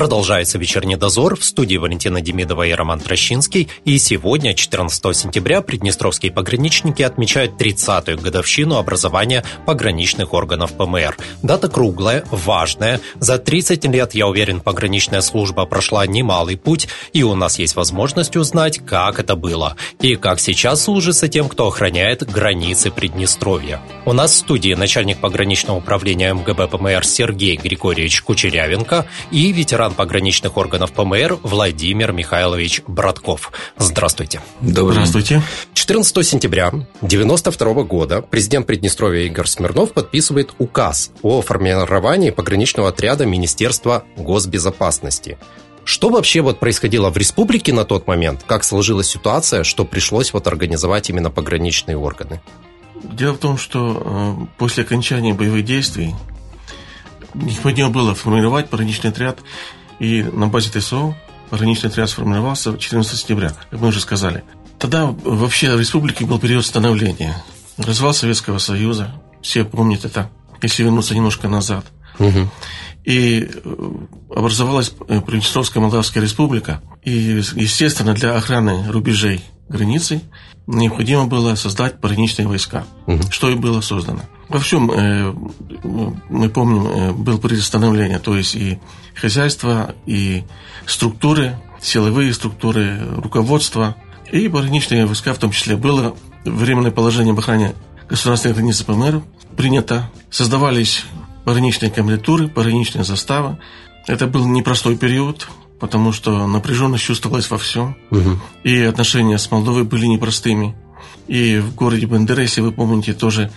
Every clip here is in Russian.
Продолжается вечерний дозор в студии Валентина Демидова и Роман Трощинский. И сегодня, 14 сентября, приднестровские пограничники отмечают 30-ю годовщину образования пограничных органов ПМР. Дата круглая, важная. За 30 лет, я уверен, пограничная служба прошла немалый путь, и у нас есть возможность узнать, как это было. И как сейчас служится тем, кто охраняет границы Приднестровья. У нас в студии начальник пограничного управления МГБ ПМР Сергей Григорьевич Кучерявенко и ветеран ветеран пограничных органов ПМР Владимир Михайлович Братков. Здравствуйте. Добрый Здравствуйте. 14 сентября 1992 года президент Приднестровья Игорь Смирнов подписывает указ о формировании пограничного отряда Министерства госбезопасности. Что вообще вот происходило в республике на тот момент? Как сложилась ситуация, что пришлось вот организовать именно пограничные органы? Дело в том, что э, после окончания боевых действий необходимо было формировать пограничный отряд и на базе ТСО пограничный отряд сформировался 14 сентября, как мы уже сказали. Тогда вообще в республике был период становления. Развал Советского Союза, все помнят это, если вернуться немножко назад. Угу. И э, образовалась э, Приднестровская Молдавская Республика. И, естественно, для охраны рубежей границы необходимо было создать пограничные войска, угу. что и было создано. Во всем, э, мы помним, э, было предостановление, то есть и хозяйство, и структуры, силовые структуры, руководство, и пограничные войска в том числе. Было временное положение об охране государственной границы ПМР принято. Создавались пограничные комендатуры, пограничные заставы. Это был непростой период, потому что напряженность чувствовалась во всем. Угу. И отношения с Молдовой были непростыми. И в городе Бендера, если вы помните, тоже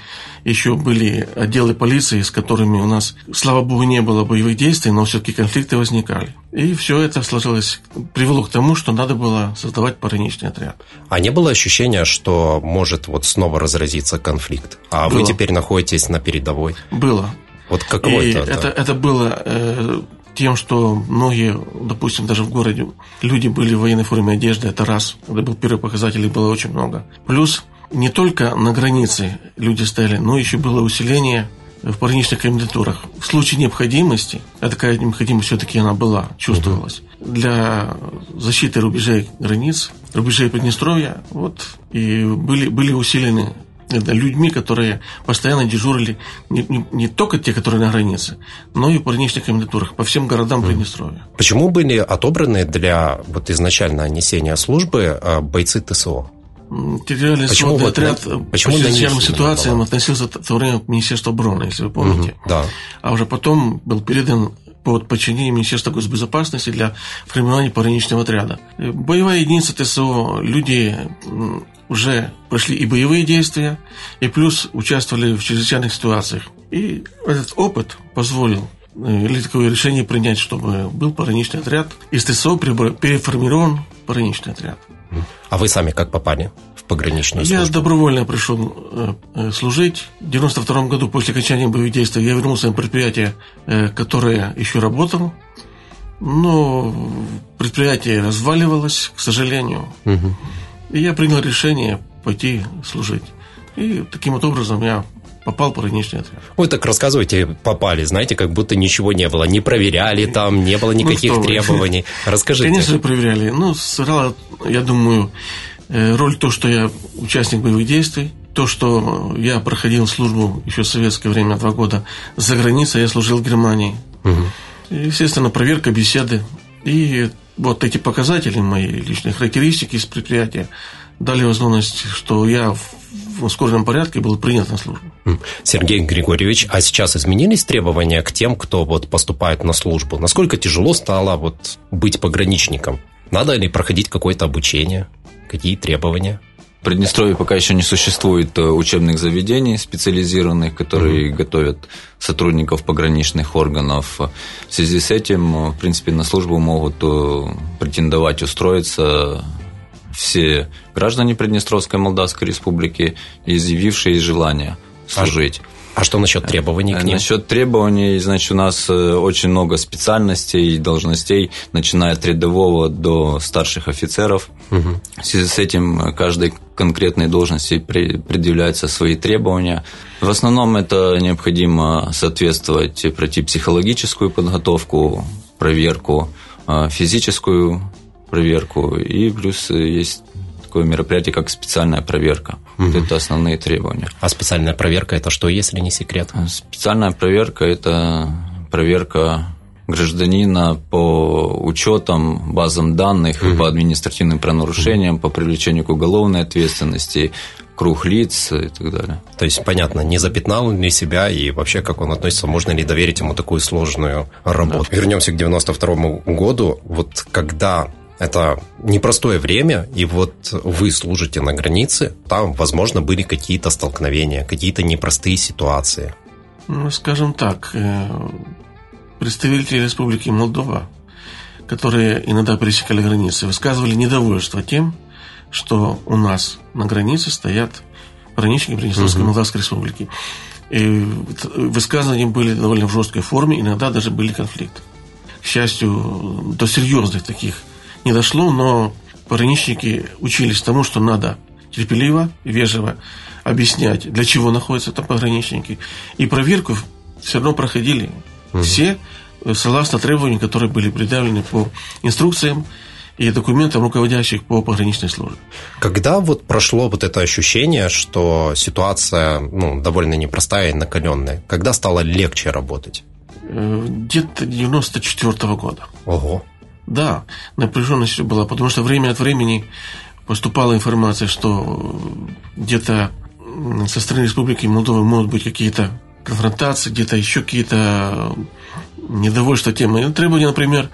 еще были отделы полиции, с которыми у нас, слава богу, не было боевых действий, но все-таки конфликты возникали. И все это сложилось, привело к тому, что надо было создавать пограничный отряд. А не было ощущения, что может вот снова разразиться конфликт? А было. вы теперь находитесь на передовой? Было. Вот каково и это? Это, это было э, тем, что многие, допустим, даже в городе, люди были в военной форме одежды, это раз. Это был первый показатель, их было очень много. Плюс не только на границе люди стояли, но еще было усиление в пограничных комендатурах. В случае необходимости, а такая необходимость все-таки она была, чувствовалась, для защиты рубежей границ, рубежей Приднестровья, вот, и были, были усилены людьми, которые постоянно дежурили не, не, не только те, которые на границе, но и в пограничных комендатурах по всем городам Приднестровья. Почему были отобраны для вот изначально несения службы а, бойцы ТСО? Территориальный почему вот отряд на, почему по чрезвычайным ситуациям относился в то время к Министерству обороны, если вы помните. Угу, да. А уже потом был передан под подчинение Министерства госбезопасности для формирования пограничного отряда. Боевая единица ТСО, люди уже прошли и боевые действия, и плюс участвовали в чрезвычайных ситуациях. И этот опыт позволил э, или такое решение принять, чтобы был пограничный отряд. Из ТСО переформирован пограничный отряд. А вы сами как попали в пограничную службу? Я добровольно пришел э, э, служить. В 92 году после окончания боевых действий я вернулся на предприятие, которое еще работало. Но предприятие разваливалось, к сожалению. Угу. И я принял решение пойти служить. И таким вот образом я попал в пограничный отряд. Вы так рассказываете, попали, знаете, как будто ничего не было. Не проверяли там, не было ну никаких ну, требований. Расскажите. Конечно, проверяли. Ну, сыграла, я думаю, э, роль то, что я участник боевых действий, то, что я проходил службу еще в советское время, два года за границей, я служил в Германии. Угу. Естественно, проверка, беседы. И вот эти показатели, мои личные характеристики из предприятия, дали возможность, что я в ускоренном порядке был принят на службу. Сергей Григорьевич, а сейчас изменились требования к тем, кто вот поступает на службу? Насколько тяжело стало вот быть пограничником? Надо ли проходить какое-то обучение? Какие требования? В Приднестровье пока еще не существует э, учебных заведений специализированных, которые mm-hmm. готовят сотрудников пограничных органов. В связи с этим, э, в принципе, на службу могут э, претендовать, устроиться все граждане Приднестровской Молдавской Республики, изъявившие желание служить. А что насчет требований к ним? Насчет требований, значит, у нас очень много специальностей и должностей, начиная от рядового до старших офицеров. Угу. В связи с этим каждой конкретной должности предъявляются свои требования. В основном это необходимо соответствовать, пройти психологическую подготовку, проверку, физическую проверку, и плюс есть такое мероприятие, как специальная проверка. Угу. Вот это основные требования. А специальная проверка это что, если не секрет? Специальная проверка это проверка гражданина по учетам, базам данных, угу. по административным правонарушениям, угу. по привлечению к уголовной ответственности, круг лиц и так далее. То есть, понятно, не запятнал ли себя и вообще, как он относится, можно ли доверить ему такую сложную работу. Да. Вернемся к 92 году. Вот когда это непростое время, и вот вы служите на границе, там, возможно, были какие-то столкновения, какие-то непростые ситуации. Ну, скажем так, э, представители Республики Молдова, которые иногда пересекали границы, высказывали недовольство тем, что у нас на границе стоят пограничники Приднестровской угу. Молдавской Республики. И высказывания были довольно в жесткой форме, иногда даже были конфликты. К счастью, до серьезных таких не дошло, но пограничники учились тому, что надо терпеливо вежливо объяснять, для чего находятся там пограничники. И проверку все равно проходили угу. все согласно требованиям, которые были предъявлены по инструкциям и документам руководящих по пограничной службе. Когда вот прошло вот это ощущение, что ситуация ну, довольно непростая и накаленная, когда стало легче работать? Э, где-то 94 -го года. Ого. Да, напряженность была, потому что время от времени поступала информация, что где-то со стороны Республики Молдова могут быть какие-то конфронтации, где-то еще какие-то недовольства темы. Требования, например,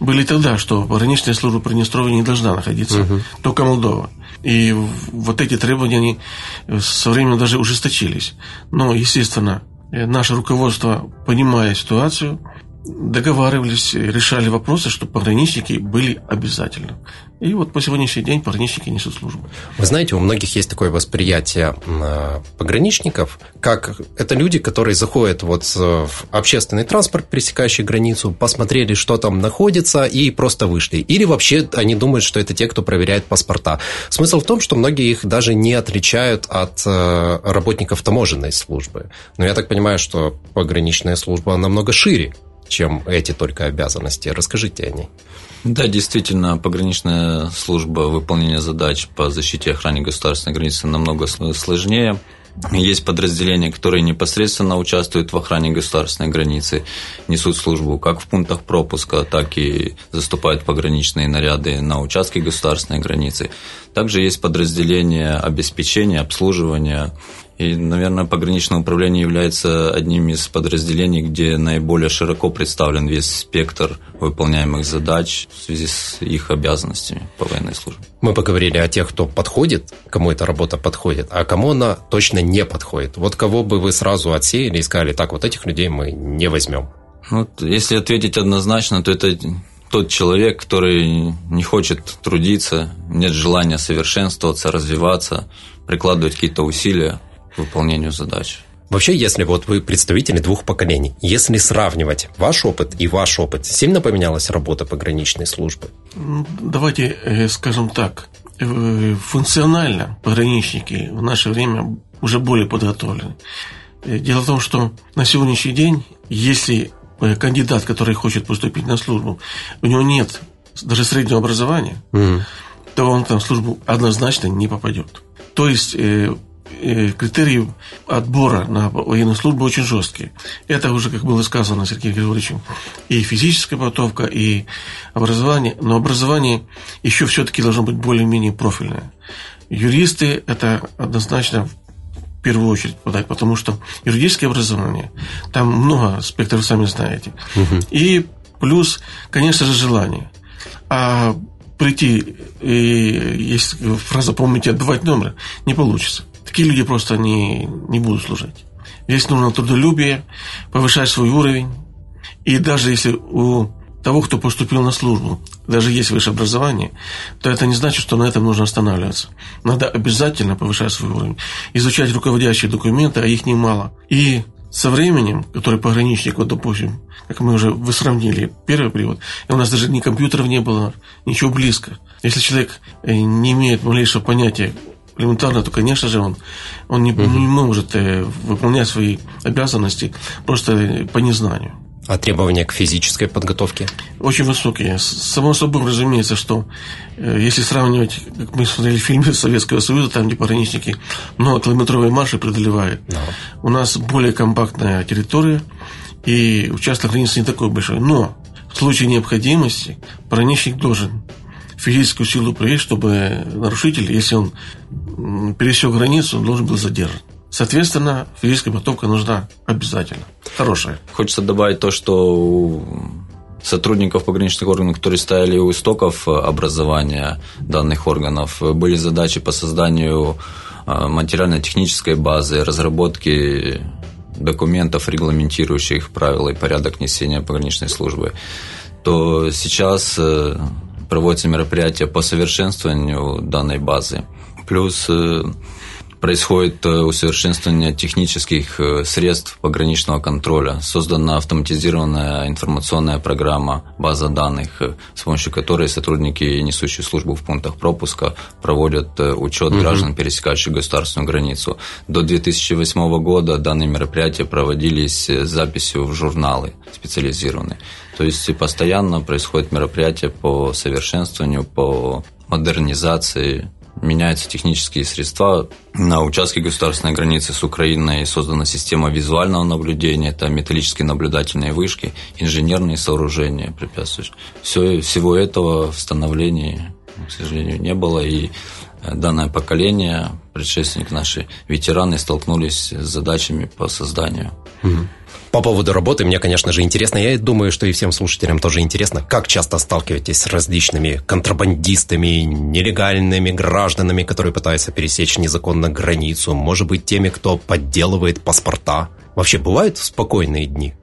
были тогда, что пограничная служба Приднестровья не должна находиться, угу. только Молдова. И вот эти требования, они со временем даже ужесточились. Но, естественно, наше руководство, понимая ситуацию, договаривались, решали вопросы, чтобы пограничники были обязательно. И вот по сегодняшний день пограничники несут службу. Вы знаете, у многих есть такое восприятие пограничников, как это люди, которые заходят вот в общественный транспорт, пересекающий границу, посмотрели, что там находится, и просто вышли. Или вообще они думают, что это те, кто проверяет паспорта. Смысл в том, что многие их даже не отличают от э, работников таможенной службы. Но я так понимаю, что пограничная служба намного шире чем эти только обязанности. Расскажите о ней. Да, действительно, пограничная служба выполнения задач по защите и охране государственной границы намного сложнее. Есть подразделения, которые непосредственно участвуют в охране государственной границы, несут службу как в пунктах пропуска, так и заступают пограничные наряды на участке государственной границы. Также есть подразделения обеспечения, обслуживания и, наверное, пограничное управление является одним из подразделений, где наиболее широко представлен весь спектр выполняемых задач в связи с их обязанностями по военной службе. Мы поговорили о тех, кто подходит, кому эта работа подходит, а кому она точно не подходит. Вот кого бы вы сразу отсеяли и сказали, так, вот этих людей мы не возьмем. Вот, если ответить однозначно, то это тот человек, который не хочет трудиться, нет желания совершенствоваться, развиваться, прикладывать какие-то усилия выполнению задач. Вообще, если вот вы представители двух поколений, если сравнивать ваш опыт и ваш опыт, сильно поменялась работа пограничной службы? Давайте э, скажем так. Э, функционально пограничники в наше время уже более подготовлены. Э, дело в том, что на сегодняшний день, если кандидат, который хочет поступить на службу, у него нет даже среднего образования, mm. то он там в службу однозначно не попадет. То есть критерии отбора на военную службу очень жесткие. Это уже, как было сказано Сергеем Григорьевичем, и физическая подготовка, и образование. Но образование еще все-таки должно быть более-менее профильное. Юристы – это однозначно в первую очередь подать, потому что юридическое образование, там много спектров, вы сами знаете. Угу. И плюс, конечно же, желание. А прийти, и есть фраза, помните, отдавать номер, не получится. Такие люди просто не, не будут служить. Здесь нужно трудолюбие, повышать свой уровень. И даже если у того, кто поступил на службу, даже есть высшее образование, то это не значит, что на этом нужно останавливаться. Надо обязательно повышать свой уровень, изучать руководящие документы, а их немало. И со временем, который пограничник, вот допустим, как мы уже вы сравнили первый период, и у нас даже ни компьютеров не было, ничего близко. Если человек э, не имеет малейшего понятия элементарно, то, конечно же, он, он не, угу. не может э, выполнять свои обязанности просто по незнанию. А требования к физической подготовке? Очень высокие. Само собой разумеется, что э, если сравнивать, как мы смотрели фильмы Советского Союза, там где пограничники многокилометровые марши преодолевают, no. у нас более компактная территория, и участок границы не такой большой. Но в случае необходимости пограничник должен физическую силу проявить, чтобы нарушитель, если он пересек границу, должен был задержан. Соответственно, физическая подготовка нужна обязательно. Хорошая. Хочется добавить то, что у сотрудников пограничных органов, которые стояли у истоков образования данных органов, были задачи по созданию а, материально-технической базы, разработки документов, регламентирующих правила и порядок несения пограничной службы, то сейчас э, проводятся мероприятия по совершенствованию данной базы. Плюс э, происходит э, усовершенствование технических э, средств пограничного контроля. Создана автоматизированная информационная программа, база данных, с помощью которой сотрудники, несущие службу в пунктах пропуска, проводят учет угу. граждан, пересекающих государственную границу. До 2008 года данные мероприятия проводились с записью в журналы специализированные. То есть постоянно происходят мероприятия по совершенствованию, по модернизации меняются технические средства. На участке государственной границы с Украиной создана система визуального наблюдения, это металлические наблюдательные вышки, инженерные сооружения препятствующие. Все, всего этого в становлении, к сожалению, не было, и данное поколение, предшественник наши, ветераны столкнулись с задачами по созданию. Угу. По поводу работы мне, конечно же, интересно. Я думаю, что и всем слушателям тоже интересно, как часто сталкиваетесь с различными контрабандистами, нелегальными гражданами, которые пытаются пересечь незаконно границу, может быть, теми, кто подделывает паспорта. Вообще бывают спокойные дни?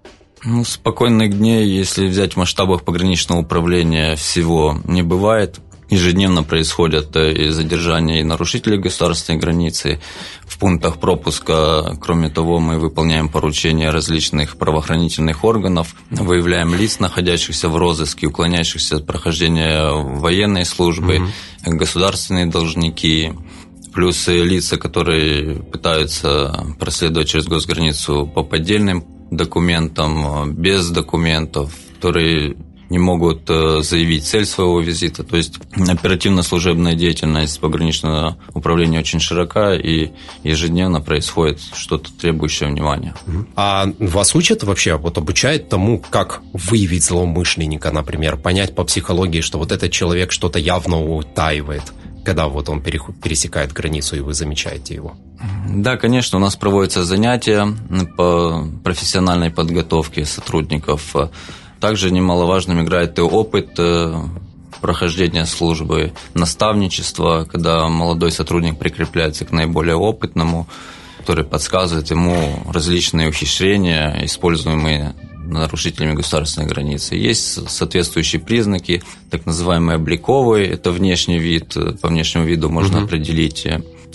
Ну, спокойных дней, если взять в масштабах пограничного управления, всего не бывает ежедневно происходят э, и задержания и нарушителей государственной границы в пунктах пропуска. Кроме того, мы выполняем поручения различных правоохранительных органов, выявляем лиц, находящихся в розыске, уклоняющихся от прохождения военной службы, угу. государственные должники, плюс лица, которые пытаются проследовать через госграницу по поддельным документам, без документов, которые не могут э, заявить цель своего визита. То есть оперативно-служебная деятельность пограничного управления очень широка, и ежедневно происходит что-то требующее внимания. А вас учат вообще, вот обучают тому, как выявить злоумышленника, например, понять по психологии, что вот этот человек что-то явно утаивает? когда вот он пересекает границу, и вы замечаете его? Да, конечно, у нас проводятся занятия по профессиональной подготовке сотрудников также немаловажным играет и опыт э, прохождения службы, наставничество, когда молодой сотрудник прикрепляется к наиболее опытному, который подсказывает ему различные ухищрения, используемые нарушителями государственной границы. Есть соответствующие признаки, так называемые обликовые, это внешний вид, по внешнему виду можно угу. определить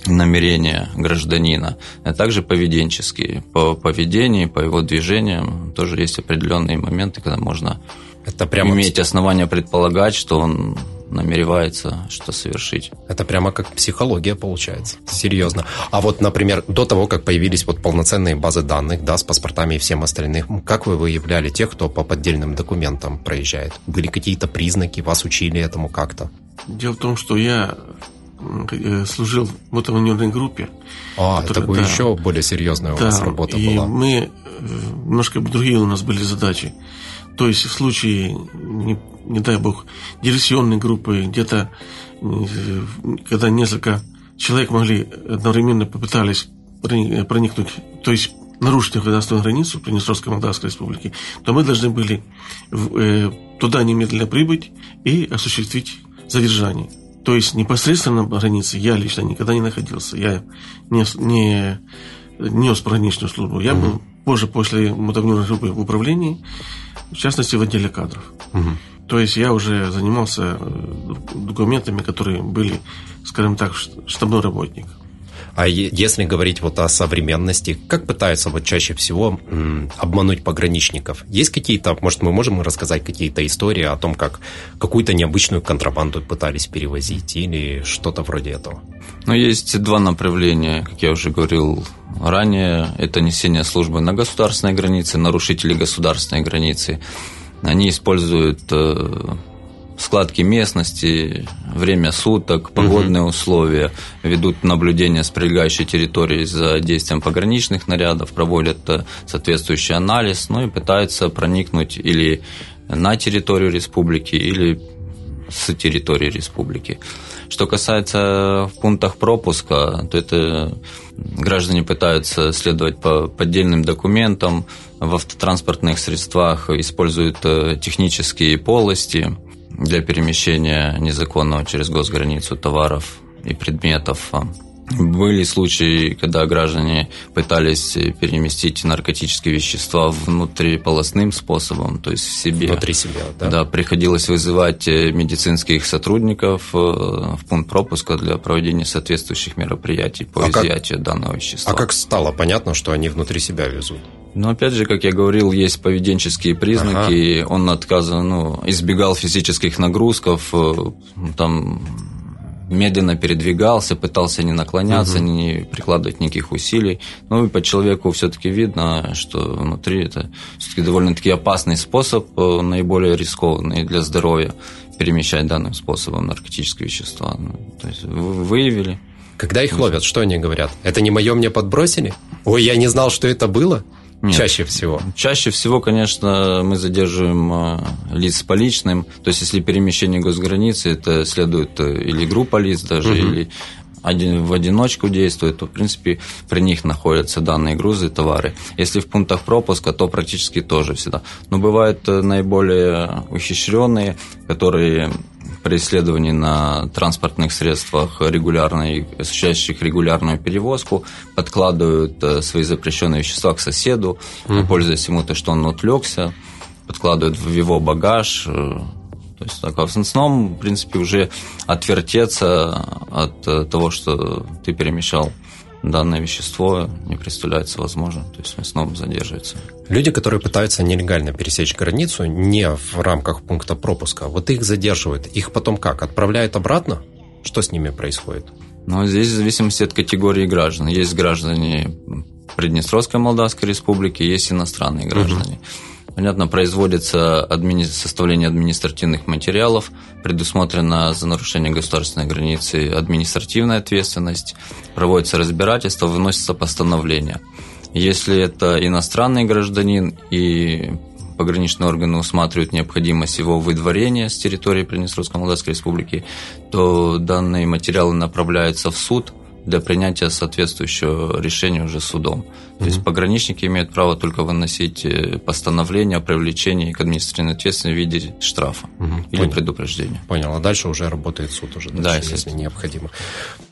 намерения гражданина, а также поведенческие. По поведению, по его движениям тоже есть определенные моменты, когда можно это прямо... иметь основания предполагать, что он намеревается что совершить. Это прямо как психология получается. Серьезно. А вот, например, до того, как появились вот полноценные базы данных, да, с паспортами и всем остальным, как вы выявляли тех, кто по поддельным документам проезжает? Были какие-то признаки, вас учили этому как-то? Дело в том, что я служил в мотовнерной группе. А, которая, это да, еще более серьезная у да, вас работа и была. мы, э, немножко другие у нас были задачи. То есть в случае, не, не дай бог, диверсионной группы, где-то, э, когда несколько человек могли одновременно попытались проникнуть, то есть нарушить государственную границу Приднестровской Молдавской Республики, то мы должны были туда немедленно прибыть и осуществить задержание. То есть непосредственно на границе я лично никогда не находился. Я не, не нес пограничную службу. Я был позже, после мотовнерной группы в управлении, в частности в отделе кадров. Угу. То есть я уже занимался э, документами, которые были, скажем так, штабной работник. А если говорить вот о современности, как пытаются вот чаще всего обмануть пограничников? Есть какие-то, может, мы можем рассказать какие-то истории о том, как какую-то необычную контрабанду пытались перевозить или что-то вроде этого? Ну, есть два направления, как я уже говорил ранее. Это несение службы на государственной границе, нарушители государственной границы. Они используют э, складки местности, время суток, погодные угу. условия, ведут наблюдение с прилегающей территорией за действием пограничных нарядов, проводят э, соответствующий анализ, ну и пытаются проникнуть или на территорию республики, или с территории республики. Что касается в пунктах пропуска, то это граждане пытаются следовать по поддельным документам, в автотранспортных средствах используют э, технические полости, для перемещения незаконного через госграницу товаров и предметов. Были случаи, когда граждане пытались переместить наркотические вещества внутриполосным способом, то есть в себе. Внутри себя, да? Да, приходилось вызывать медицинских сотрудников э, в пункт пропуска для проведения соответствующих мероприятий по а изъятию как, данного вещества. А как стало понятно, что они внутри себя везут? Но опять же, как я говорил, есть поведенческие признаки. Ага. Он отказан, ну, избегал физических нагрузков, э, там медленно передвигался, пытался не наклоняться, угу. не прикладывать никаких усилий. Ну и по человеку все-таки видно, что внутри это все-таки довольно-таки опасный способ, э, наиболее рискованный для здоровья перемещать данным способом наркотические вещества. Ну, то есть выявили. Когда их ловят, что они говорят? Это не мое, мне подбросили? Ой, я не знал, что это было? Нет. Чаще всего? Чаще всего, конечно, мы задерживаем э, лиц по личным. То есть, если перемещение госграницы, это следует э, или группа лиц даже, угу. или один, в одиночку действует, то, в принципе, при них находятся данные грузы, товары. Если в пунктах пропуска, то практически тоже всегда. Но бывают э, наиболее ухищренные, которые при исследовании на транспортных средствах, регулярной, осуществляющих регулярную перевозку, подкладывают э, свои запрещенные вещества к соседу, угу. пользуясь ему то, что он отвлекся, подкладывают в его багаж. Э, то есть так, а в основном, в принципе, уже отвертеться от э, того, что ты перемещал данное вещество не представляется возможным, то есть основном задерживается. Люди, которые пытаются нелегально пересечь границу, не в рамках пункта пропуска, вот их задерживают, их потом как, отправляют обратно? Что с ними происходит? Ну, здесь в зависимости от категории граждан. Есть граждане Приднестровской Молдавской Республики, есть иностранные граждане. Угу. Понятно, производится админи... составление административных материалов, предусмотрена за нарушение государственной границы административная ответственность, проводится разбирательство, выносится постановление. Если это иностранный гражданин и пограничные органы усматривают необходимость его выдворения с территории Приднестровской Молдавской Республики, то данные материалы направляются в суд – для принятия соответствующего решения уже судом. Mm-hmm. То есть пограничники имеют право только выносить э, постановление о привлечении к административной ответственности в виде штрафа mm-hmm. или Понял. предупреждения. Понял. А дальше уже работает суд уже, дальше, да, если необходимо.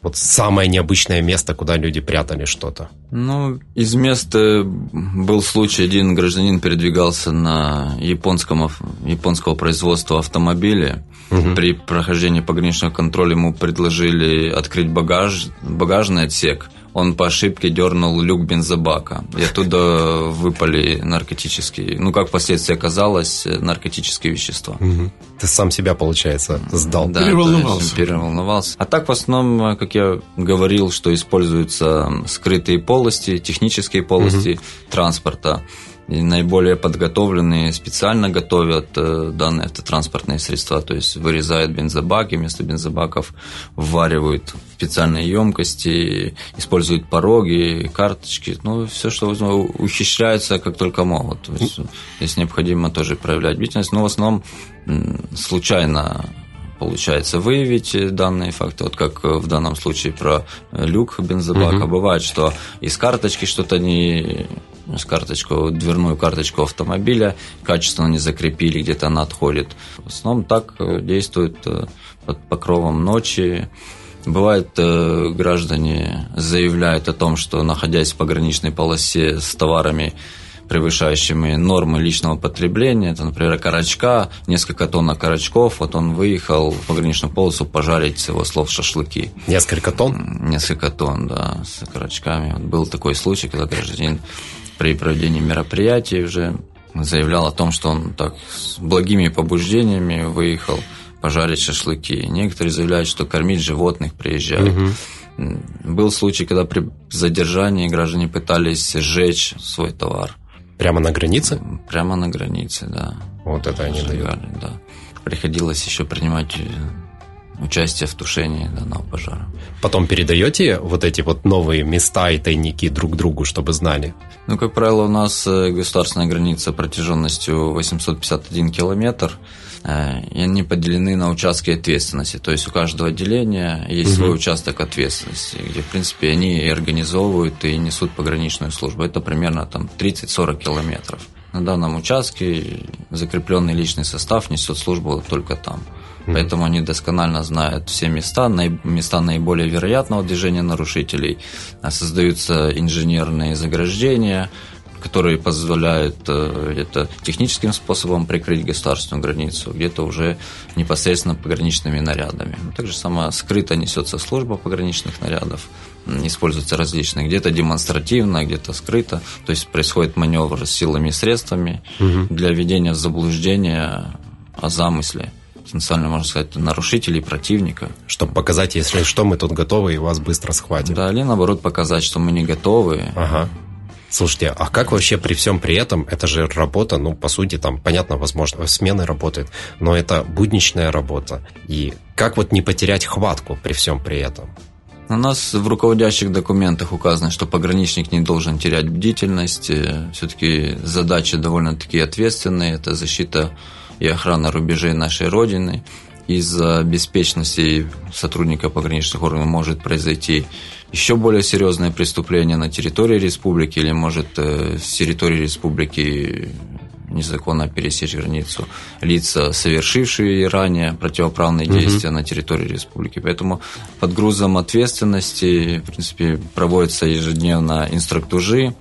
Вот самое необычное место, куда люди прятали что-то. Ну, из мест был случай, один гражданин передвигался на японском, японского производства автомобиле. Угу. При прохождении пограничного контроля ему предложили открыть багаж, багажный отсек. Он по ошибке дернул люк бензобака. И оттуда выпали наркотические, ну, как впоследствии оказалось, наркотические вещества. Угу. Ты сам себя, получается, сдал. Да, переволновался. переволновался. А так, в основном, как я говорил, что используются скрытые полости, технические полости угу. транспорта и наиболее подготовленные специально готовят э, данные автотранспортные средства, то есть вырезают бензобаки, вместо бензобаков вваривают специальные емкости, используют пороги, карточки, ну, все, что ухищряются как только могут. То есть, если необходимо тоже проявлять бдительность, но в основном случайно получается выявить данные факты, вот как в данном случае про люк бензобака. Угу. Бывает, что из карточки что-то не с карточку, дверную карточку автомобиля, качественно не закрепили, где-то она отходит. В основном так э, действует э, под покровом ночи. Бывает, э, граждане заявляют о том, что находясь в пограничной полосе с товарами, превышающими нормы личного потребления. Это, например, окорочка, несколько тонн окорочков. Вот он выехал в пограничную полосу пожарить, с его слов, шашлыки. Несколько тонн? Несколько тонн, да, с окорочками. Вот был такой случай, когда гражданин при проведении мероприятий уже заявлял о том, что он так с благими побуждениями выехал пожарить шашлыки. Некоторые заявляют, что кормить животных приезжают. Угу. Был случай, когда при задержании граждане пытались сжечь свой товар. Прямо на границе? Прямо на границе, да. Вот это они Сжигали, дают. Да. Приходилось еще принимать э, участие в тушении данного пожара. Потом передаете вот эти вот новые места и тайники друг другу, чтобы знали? Ну, как правило, у нас э, государственная граница протяженностью 851 километр – Э, и они поделены на участки ответственности. То есть у каждого отделения есть угу. свой участок ответственности, где, в принципе, они и организовывают и несут пограничную службу. Это примерно там 30-40 километров. На данном участке закрепленный личный состав несет службу только там. Поэтому они досконально знают все места, места наиболее вероятного движения нарушителей. Создаются инженерные заграждения, которые позволяют э, это техническим способом прикрыть государственную границу, где-то уже непосредственно пограничными нарядами. Также сама скрыто несется служба пограничных нарядов, используются различные, где-то демонстративно, где-то скрыто, то есть происходит маневр с силами и средствами угу. для введения в заблуждение о замысле потенциально, можно сказать, нарушителей, противника. Чтобы показать, если что, мы тут готовы и вас быстро схватим. Да, или наоборот показать, что мы не готовы. Ага. Слушайте, а как вообще при всем при этом, это же работа, ну, по сути, там, понятно, возможно, смены работают, но это будничная работа. И как вот не потерять хватку при всем при этом? У нас в руководящих документах указано, что пограничник не должен терять бдительность. Все-таки задачи довольно-таки ответственные. Это защита и охрана рубежей нашей Родины. Из-за беспечности сотрудника пограничных органов может произойти еще более серьезное преступление на территории республики или может э, с территории республики незаконно пересечь границу лица, совершившие ранее противоправные угу. действия на территории республики. Поэтому под грузом ответственности, в принципе, проводятся ежедневно инструктажи,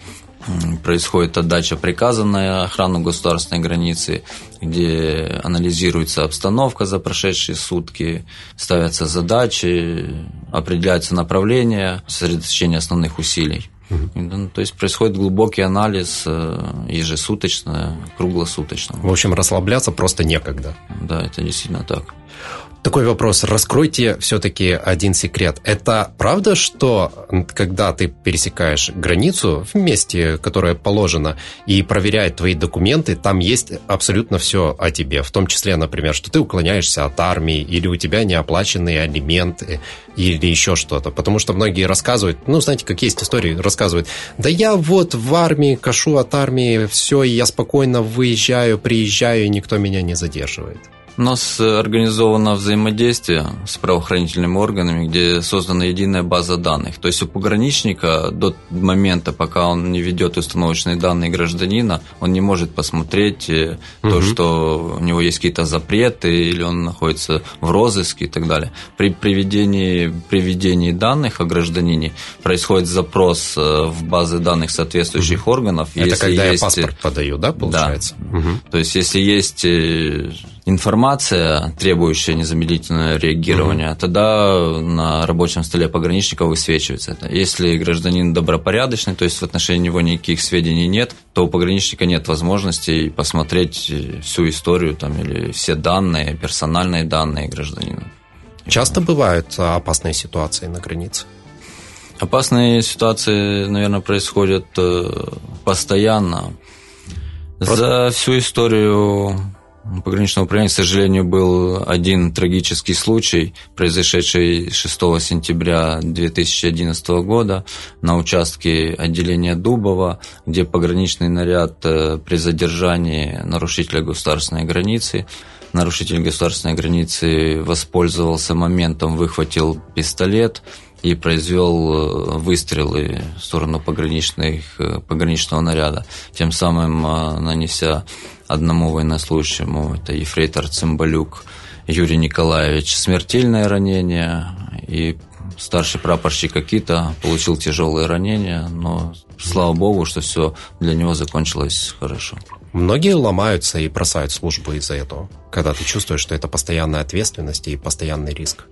происходит отдача приказа на охрану государственной границы, где анализируется обстановка за прошедшие сутки, ставятся задачи, определяются направления, сосредоточение основных усилий. Угу. То есть происходит глубокий анализ э, ежесуточно, круглосуточно. В общем, расслабляться просто некогда. Да, это действительно так. Такой вопрос. Раскройте все-таки один секрет. Это правда, что когда ты пересекаешь границу в месте, которое положено, и проверяет твои документы, там есть абсолютно все о тебе. В том числе, например, что ты уклоняешься от армии, или у тебя неоплаченные алименты, или еще что-то. Потому что многие рассказывают, ну, знаете, как есть истории, рассказывают, да я вот в армии, кашу от армии, все, я спокойно выезжаю, приезжаю, и никто меня не задерживает. У нас организовано взаимодействие с правоохранительными органами, где создана единая база данных. То есть у пограничника до момента, пока он не ведет установочные данные гражданина, он не может посмотреть угу. то, что у него есть какие-то запреты или он находится в розыске и так далее. При приведении, приведении данных о гражданине происходит запрос э, в базы данных соответствующих угу. органов. Это если когда есть... я паспорт подаю, да, получается? Да. Угу. То есть если есть э, информация, требующая незамедлительного реагирования, угу. тогда на рабочем столе пограничника высвечивается это. Если гражданин добропорядочный, то есть в отношении него никаких сведений нет, то у пограничника нет возможности посмотреть всю историю там, или все данные, персональные данные гражданина. Часто бывают опасные ситуации на границе? Опасные ситуации, наверное, происходят э, постоянно. Просто... За всю историю пограничного управления, к сожалению, был один трагический случай, произошедший 6 сентября 2011 года на участке отделения Дубова, где пограничный наряд э, при задержании нарушителя государственной границы нарушитель государственной границы воспользовался моментом, выхватил пистолет и произвел э, выстрелы в сторону пограничных, э, пограничного наряда, тем самым нанеся одному военнослужащему, это ефрейтор Цымбалюк Юрий Николаевич, смертельное ранение и старший прапорщик Акита получил тяжелые ранения, но слава богу, что все для него закончилось хорошо. Многие ломаются и бросают службу из-за этого, когда ты чувствуешь, что это постоянная ответственность и постоянный риск.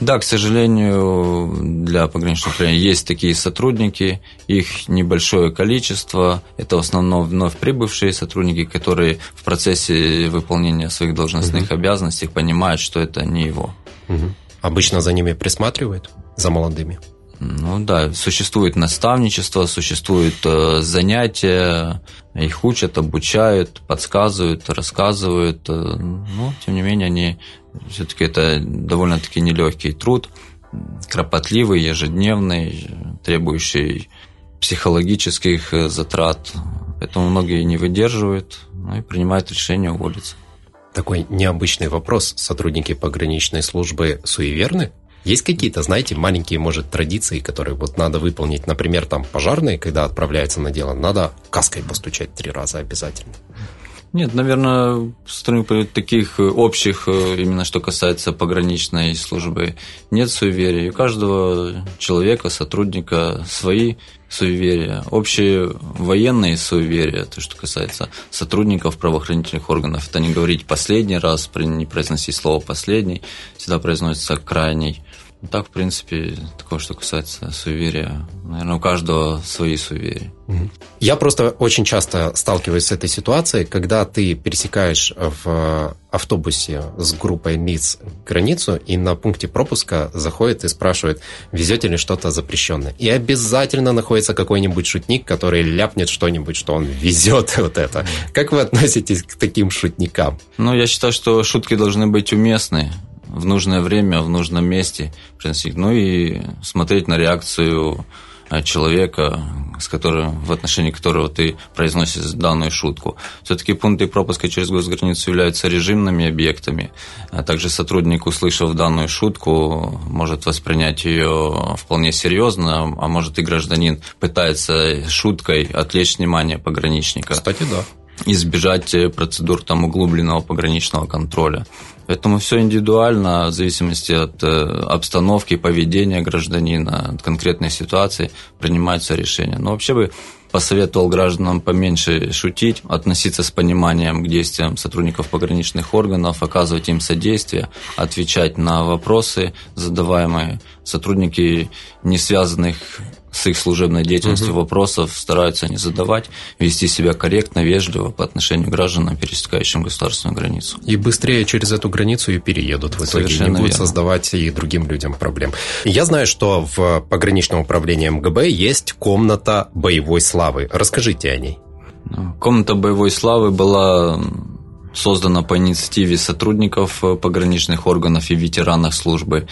Да, к сожалению, для пограничного управления есть такие сотрудники, их небольшое количество. Это в основном вновь прибывшие сотрудники, которые в процессе выполнения своих должностных угу. обязанностей понимают, что это не его. Угу. Обычно за ними присматривают, за молодыми. Ну да, существует наставничество, существуют э, занятия, их учат, обучают, подсказывают, рассказывают. Э, но, тем не менее, они все-таки это довольно-таки нелегкий труд, кропотливый, ежедневный, требующий психологических э, затрат. Поэтому многие не выдерживают ну, и принимают решение уволиться. Такой необычный вопрос. Сотрудники пограничной службы суеверны? Есть какие-то, знаете, маленькие, может, традиции, которые вот надо выполнить? Например, там пожарные, когда отправляются на дело, надо каской постучать три раза обязательно. Нет, наверное, таких общих, э, именно что касается пограничной службы, нет суеверий. У каждого человека, сотрудника свои суеверия. Общие военные суеверия, то, что касается сотрудников правоохранительных органов, это не говорить последний раз, не произносить слово последний, всегда произносится крайний. Так, в принципе, такое, что касается суеверия. Наверное, у каждого свои суеверия. Я просто очень часто сталкиваюсь с этой ситуацией, когда ты пересекаешь в автобусе с группой лиц границу, и на пункте пропуска заходит и спрашивает, везете ли что-то запрещенное. И обязательно находится какой-нибудь шутник, который ляпнет что-нибудь, что он везет вот это. Как вы относитесь к таким шутникам? Ну, я считаю, что шутки должны быть уместны в нужное время, в нужном месте приносить. Ну и смотреть на реакцию э, человека, с которым, в отношении которого ты произносишь данную шутку. Все-таки пункты пропуска через госграницу являются режимными объектами. А также сотрудник, услышав данную шутку, может воспринять ее вполне серьезно, а может и гражданин пытается шуткой отвлечь внимание пограничника. Кстати, да избежать процедур там углубленного пограничного контроля. Поэтому все индивидуально, в зависимости от э, обстановки, поведения гражданина, от конкретной ситуации принимаются решения. Но вообще бы посоветовал гражданам поменьше шутить, относиться с пониманием к действиям сотрудников пограничных органов, оказывать им содействие, отвечать на вопросы, задаваемые. Сотрудники не связанных с их служебной деятельностью угу. вопросов стараются не задавать, вести себя корректно, вежливо по отношению к гражданам, пересекающим государственную границу. И быстрее через эту границу и переедут в итоге, Совершенно не будут верно. создавать и другим людям проблем. Я знаю, что в пограничном управлении МГБ есть комната боевой славы. Расскажите о ней. Комната боевой славы была создана по инициативе сотрудников э, пограничных органов и ветеранов службы.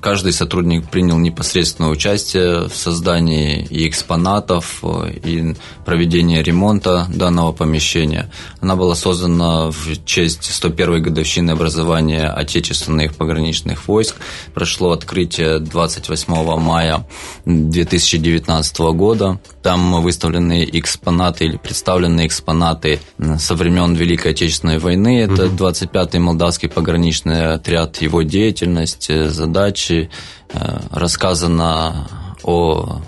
Каждый сотрудник принял непосредственное участие в создании и экспонатов, э, и проведении ремонта данного помещения. Она была создана в честь 101-й годовщины образования отечественных пограничных войск. Прошло открытие 28 мая 2019 года. Там выставлены экспонаты или представлены экспонаты со времен Великой Отечественной войны войны. Это 25-й молдавский пограничный отряд, его деятельность, э, задачи. Э, рассказано о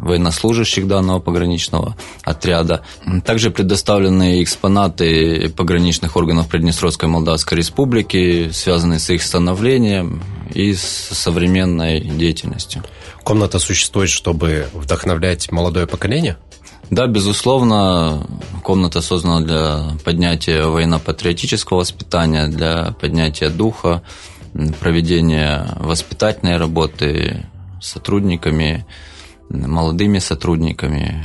военнослужащих данного пограничного отряда. Также предоставлены экспонаты пограничных органов Приднестровской Молдавской Республики, связанные с их становлением и с современной деятельностью. Комната существует, чтобы вдохновлять молодое поколение? Да, безусловно, комната создана для поднятия военно-патриотического воспитания, для поднятия духа, проведения воспитательной работы с сотрудниками, молодыми сотрудниками.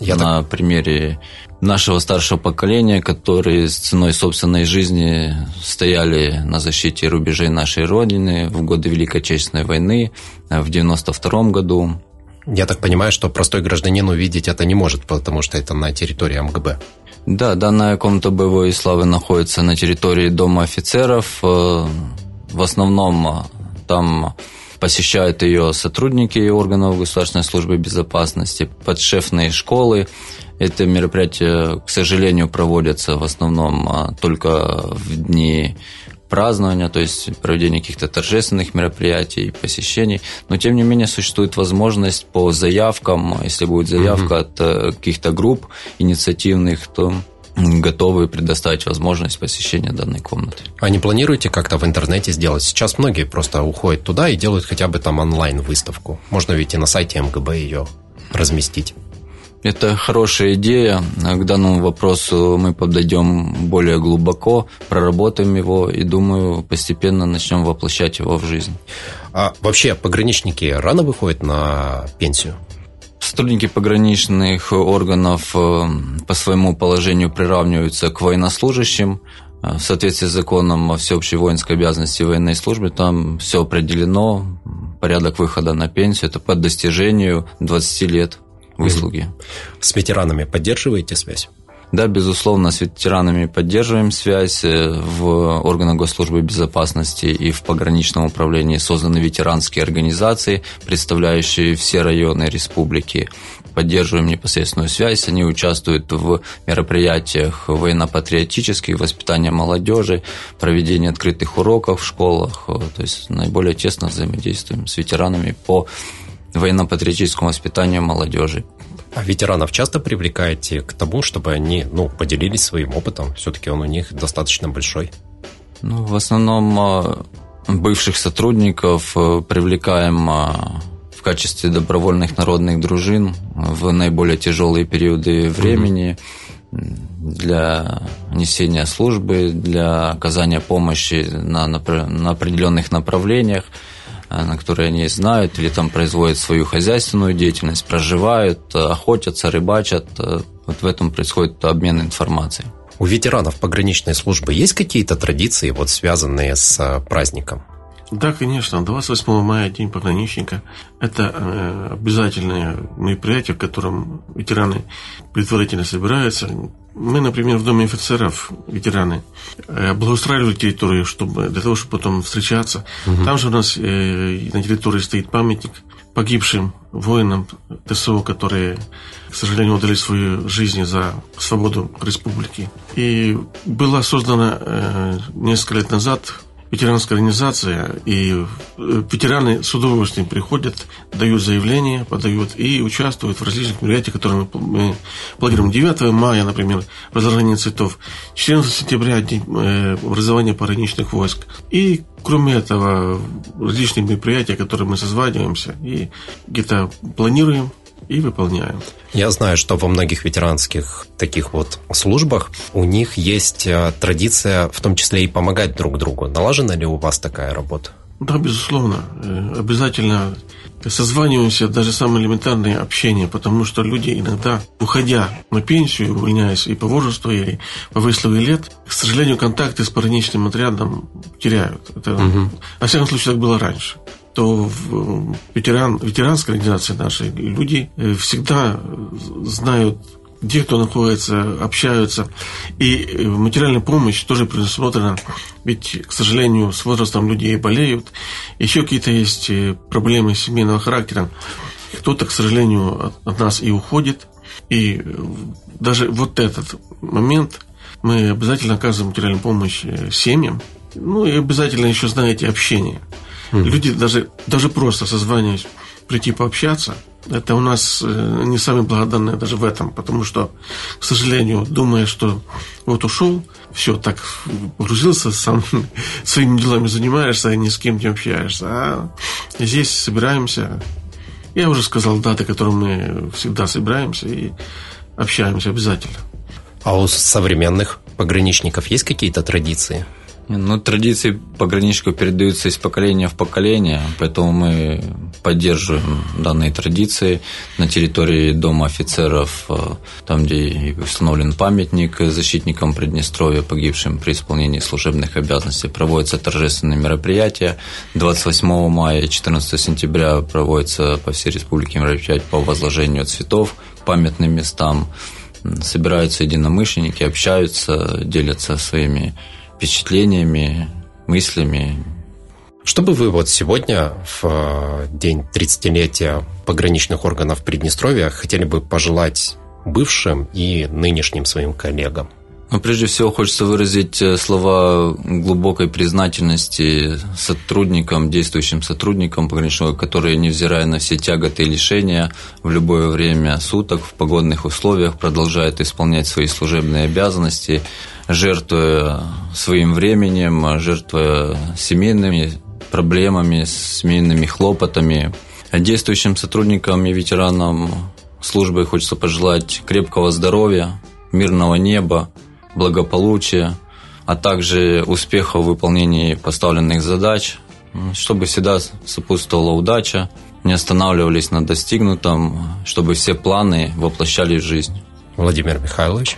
Я на так... примере нашего старшего поколения, которые с ценой собственной жизни стояли на защите рубежей нашей Родины в годы Великой Отечественной войны в 1992 году. Я так понимаю, что простой гражданин увидеть это не может, потому что это на территории МГБ. Да, данная комната боевой славы находится на территории Дома офицеров. Э, в основном э, там посещают ее сотрудники органов государственной службы безопасности, подшефные школы. Это мероприятие, к сожалению, проводится в основном э, только в дни празднования, то есть проведение каких-то торжественных мероприятий, посещений. Но, тем не менее, существует возможность по заявкам, если будет заявка угу. от э, каких-то групп инициативных, то готовы предоставить возможность посещения данной комнаты. А не планируете как-то в интернете сделать? Сейчас многие просто уходят туда и делают хотя бы там онлайн-выставку. Можно ведь и на сайте МГБ ее разместить. Это хорошая идея. К данному вопросу мы подойдем более глубоко, проработаем его и, думаю, постепенно начнем воплощать его в жизнь. А вообще пограничники рано выходят на пенсию? Сотрудники пограничных органов э, по своему положению приравниваются к военнослужащим. Э, в соответствии с законом о всеобщей воинской обязанности военной службы там все определено. Порядок выхода на пенсию – это по достижению 20 лет выслуги. С ветеранами поддерживаете связь? Да, безусловно, с ветеранами поддерживаем связь. Э, в органах госслужбы безопасности и в пограничном управлении созданы ветеранские организации, представляющие все районы республики. Поддерживаем непосредственную связь. Они участвуют в мероприятиях военно-патриотических, воспитания молодежи, проведения открытых уроков в школах. То есть наиболее тесно взаимодействуем с ветеранами по военно-патриотическому воспитанию молодежи. А ветеранов часто привлекаете к тому, чтобы они ну, поделились своим опытом? Все-таки он у них достаточно большой. Ну, в основном а, бывших сотрудников э, привлекаем а, в качестве добровольных народных дружин в наиболее тяжелые периоды времени для несения службы, для оказания помощи на, на определенных направлениях. Э, на которые они знают, или там производят свою хозяйственную деятельность, проживают, э, охотятся, рыбачат. Э, вот в этом происходит обмен информацией. У ветеранов пограничной службы есть какие-то традиции, вот связанные с праздником? Да, конечно. 28 мая День пограничника. Это обязательное мероприятие, в котором ветераны предварительно собираются, мы, например, в Доме офицеров, ветераны, э, благоустраивали территорию, чтобы, для того, чтобы потом встречаться. Угу. Там же у нас э, на территории стоит памятник погибшим воинам ТСО, которые, к сожалению, отдали свою жизнь за свободу республики. И была создана э, несколько лет назад ветеранская организация, и э, ветераны с удовольствием приходят, дают заявления, подают и участвуют в различных мероприятиях, которые мы планируем. 9 мая, например, возложение цветов, 14 сентября день э, образования пограничных войск. И кроме этого, различные мероприятия, которые мы созваниваемся и где-то планируем, и выполняем. Я знаю, что во многих ветеранских таких вот службах у них есть э, традиция, в том числе и помогать друг другу. Налажена ли у вас такая работа? Да, безусловно. Э, обязательно созваниваемся, даже самое элементарное общение, потому что люди иногда, уходя на пенсию, увольняясь и по возрасту, или по выслуге лет, к сожалению, контакты с пограничным отрядом теряют. Это, угу. Во всяком случае, так было раньше то в ветеран, ветеранской организации нашей люди э, всегда знают где кто находится, общаются. И э, материальная помощь тоже предусмотрена. Ведь, к сожалению, с возрастом людей болеют. Еще какие-то есть э, проблемы семейного характера. Кто-то, к сожалению, от нас и уходит. И даже вот этот момент мы обязательно оказываем материальную помощь семьям. Ну и обязательно еще, знаете, общение. Mm. Люди даже, даже просто созваниваясь, прийти пообщаться, это у нас э, не самые благодарные даже в этом, потому что, к сожалению, думая, что вот ушел, все, так погрузился, сам своими делами занимаешься, и ни с кем не общаешься. А здесь собираемся. Я уже сказал даты, которые мы всегда собираемся и общаемся обязательно. А у современных пограничников есть какие-то традиции? Ну, традиции пограничников передаются из поколения в поколение, поэтому мы поддерживаем данные традиции на территории Дома офицеров, э, там, где установлен памятник защитникам Приднестровья, погибшим при исполнении служебных обязанностей. Проводятся торжественные мероприятия. 28 мая и 14 сентября проводятся по всей республике мероприятия по возложению цветов памятным местам. Собираются единомышленники, общаются, делятся своими впечатлениями, мыслями. Что бы вы вот сегодня, в э, день 30-летия пограничных органов Приднестровья, хотели бы пожелать бывшим и нынешним своим коллегам? Но прежде всего хочется выразить э, слова глубокой признательности сотрудникам, действующим сотрудникам пограничного, которые, невзирая на все тяготы и лишения, в любое время суток в погодных условиях продолжают исполнять свои служебные обязанности, жертвуя своим временем, жертвуя семейными проблемами, семейными хлопотами. Действующим сотрудникам и ветеранам службы хочется пожелать крепкого здоровья, мирного неба, благополучия, а также успеха в выполнении поставленных задач, чтобы всегда сопутствовала удача, не останавливались на достигнутом, чтобы все планы воплощались в жизнь. Владимир Михайлович.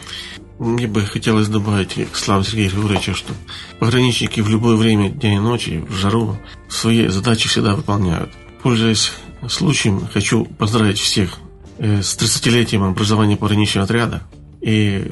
Мне бы хотелось добавить к Славе Сергею Григорьевичу, что пограничники в любое время, дня и ночи, в жару, свои задачи всегда выполняют. Пользуясь случаем, хочу поздравить всех э, с 30-летием образования пограничного отряда. И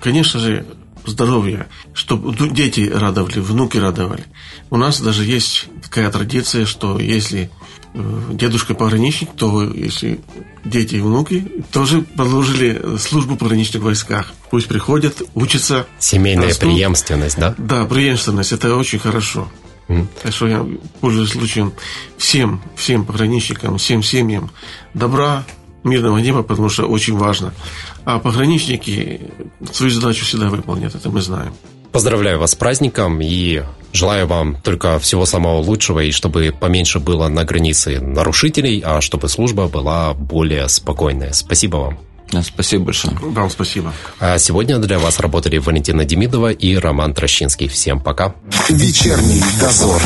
конечно же, здоровья, чтобы дети радовали, внуки радовали. У нас даже есть такая традиция, что если э, дедушка пограничник, то если дети и внуки тоже продолжили службу в пограничных войсках. Пусть приходят, учатся. Семейная растут. преемственность, да? Да, преемственность, это очень хорошо. Mm. Так что я пользуюсь случаем всем, всем пограничникам, всем семьям добра, мирного неба, потому что очень важно. А пограничники свою задачу всегда выполнят, это мы знаем. Поздравляю вас с праздником и желаю вам только всего самого лучшего, и чтобы поменьше было на границе нарушителей, а чтобы служба была более спокойная. Спасибо вам. Спасибо большое. Вам спасибо. А сегодня для вас работали Валентина Демидова и Роман Трощинский. Всем пока. Вечерний дозор.